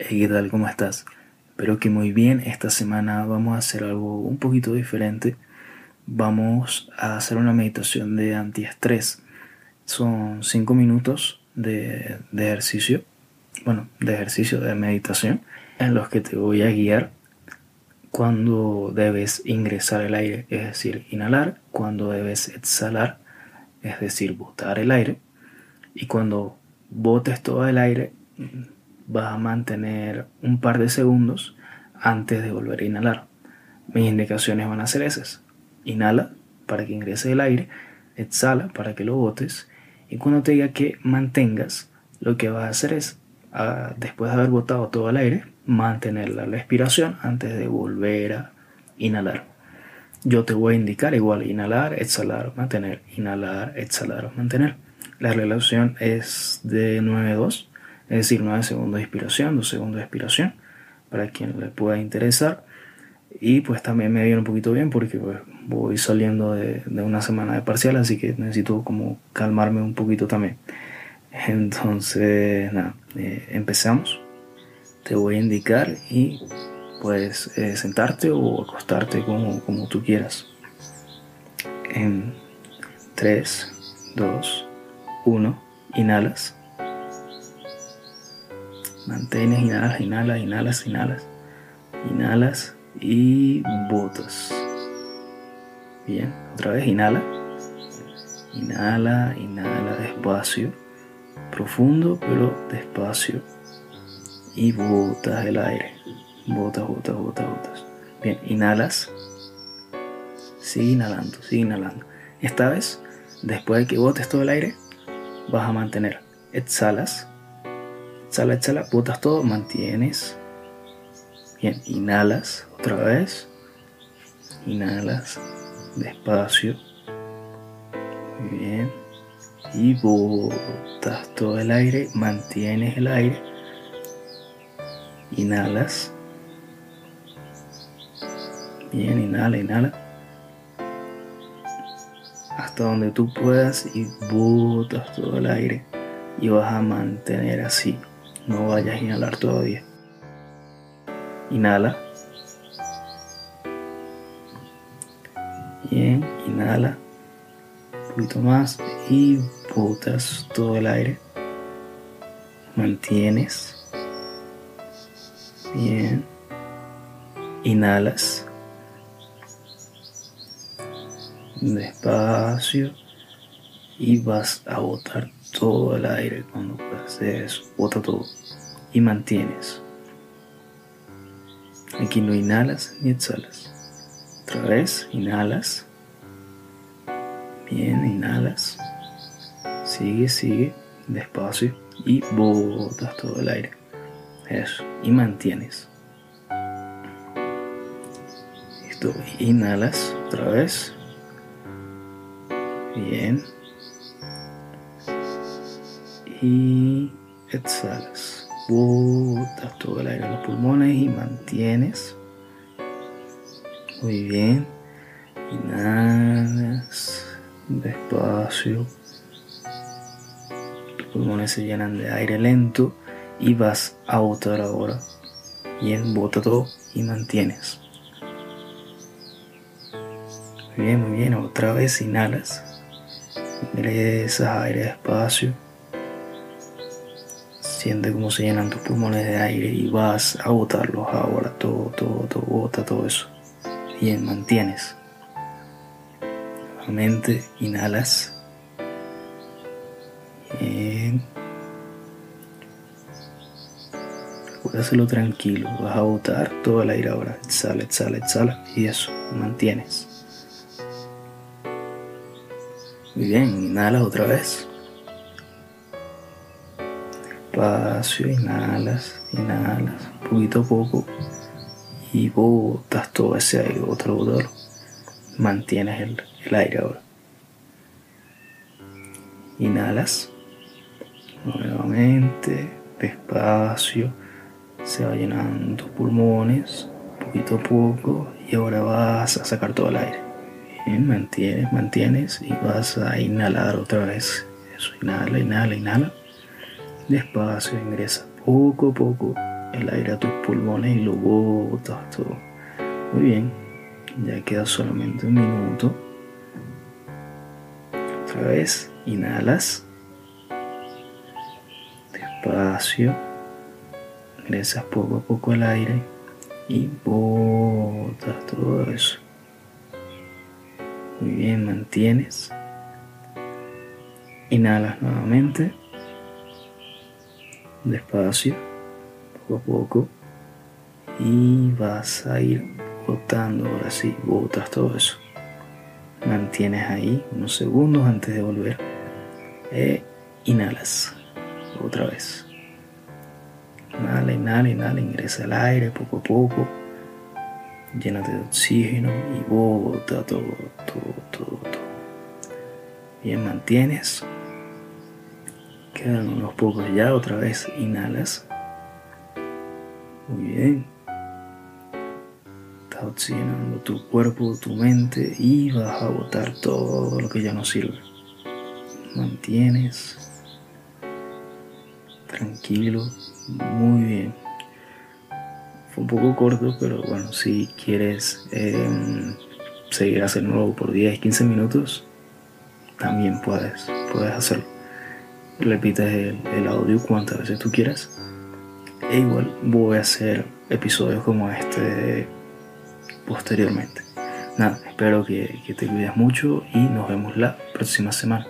Hey, ¿qué tal? ¿Cómo estás? Espero que muy bien. Esta semana vamos a hacer algo un poquito diferente. Vamos a hacer una meditación de antiestrés. Son cinco minutos de, de ejercicio, bueno, de ejercicio de meditación, en los que te voy a guiar cuando debes ingresar el aire, es decir, inhalar, cuando debes exhalar, es decir, botar el aire, y cuando botes todo el aire, vas a mantener un par de segundos antes de volver a inhalar. Mis indicaciones van a ser esas. Inhala para que ingrese el aire, exhala para que lo botes y cuando te diga que mantengas, lo que vas a hacer es, ah, después de haber botado todo el aire, mantener la respiración antes de volver a inhalar. Yo te voy a indicar igual inhalar, exhalar, mantener, inhalar, exhalar, mantener. La relación es de 9-2 es decir, 9 segundos de inspiración, 2 segundos de expiración, para quien le pueda interesar. Y pues también me viene un poquito bien porque pues, voy saliendo de, una semana de parcial, así que necesito como calmarme un poquito también. Entonces, nada, eh, empezamos. Te voy a indicar y puedes eh, sentarte o acostarte como, como tú quieras. En 3, 2, 1, inhalas. Mantienes, inhalas, inhalas, inhalas, inhalas. Inhalas y botas. Bien, otra vez inhala. Inhala, inhala despacio. Profundo, pero despacio. Y botas el aire. Botas, botas, botas, botas. Bien, inhalas. Sigue inhalando, sigue inhalando. Esta vez, después de que botes todo el aire, vas a mantener. Exhalas Exhala, exhala, botas todo, mantienes. Bien, inhalas otra vez. Inhalas despacio. Muy bien. Y botas todo el aire, mantienes el aire. Inhalas. Bien, inhala, inhala. Hasta donde tú puedas y botas todo el aire. Y vas a mantener así no vayas a inhalar todavía. Inhala. Bien, inhala. Un poquito más y botas todo el aire. Mantienes. Bien. Inhalas. Despacio. Y vas a botar todo el aire cuando haces bota todo y mantienes. Aquí no inhalas ni exhalas. Otra vez, inhalas. Bien, inhalas. Sigue, sigue, despacio y botas todo el aire. Eso, y mantienes. Listo, inhalas otra vez. Bien, y exhalas. Botas todo el aire en los pulmones y mantienes. Muy bien. Inhalas despacio. Tus pulmones se llenan de aire lento y vas a botar ahora. Bien, bota todo y mantienes. Muy bien, muy bien. Otra vez inhalas. Ingresas aire despacio Siente cómo se llenan tus pulmones de aire y vas a botarlos ahora, todo, todo, todo, bota todo eso. Bien, mantienes. Nuevamente, inhalas. Bien. Recuerda tranquilo, vas a botar todo el aire ahora. Exhala, exhala, exhala. Y eso, mantienes. Muy bien, inhalas otra vez despacio, inhalas, inhalas, poquito a poco y botas todo ese aire, otro botalo. Mantienes el, aire ahora. Inhalas nuevamente, despacio, se va llenando pulmones, poquito a poco, y ahora vas a sacar todo el aire. Bien, mantienes, mantienes y vas a inhalar otra vez. Eso, inhala, inhala, inhala. Despacio ingresa poco a poco el aire a tus pulmones y lo botas todo. Muy bien, ya queda solamente un minuto. Otra vez, inhalas. Despacio. Ingresas poco a poco al aire y botas todo eso. Muy bien, mantienes. Inhalas nuevamente. Despacio, poco a poco. Y vas a ir botando, ahora sí, botas todo eso. Mantienes ahí unos segundos antes de volver. E inhalas otra vez. Inhala, inhala, inhala, ingresa el aire poco a poco. Llénate de oxígeno y bota todo, todo, todo, todo. Bien, mantienes. Quedan unos pocos ya, otra vez inhalas. Muy bien. Estás oxigenando tu cuerpo, tu mente y vas a botar todo lo que ya no sirve. Mantienes. Tranquilo. Muy bien. Fue un poco corto, pero bueno, si quieres eh, seguir haciendo por 10, 15 minutos, también puedes, puedes hacerlo. Repites el, audio cuantas veces tú quieras. E igual voy a hacer episodios como este posteriormente. Nada, espero que, que te cuides mucho y nos vemos la próxima semana.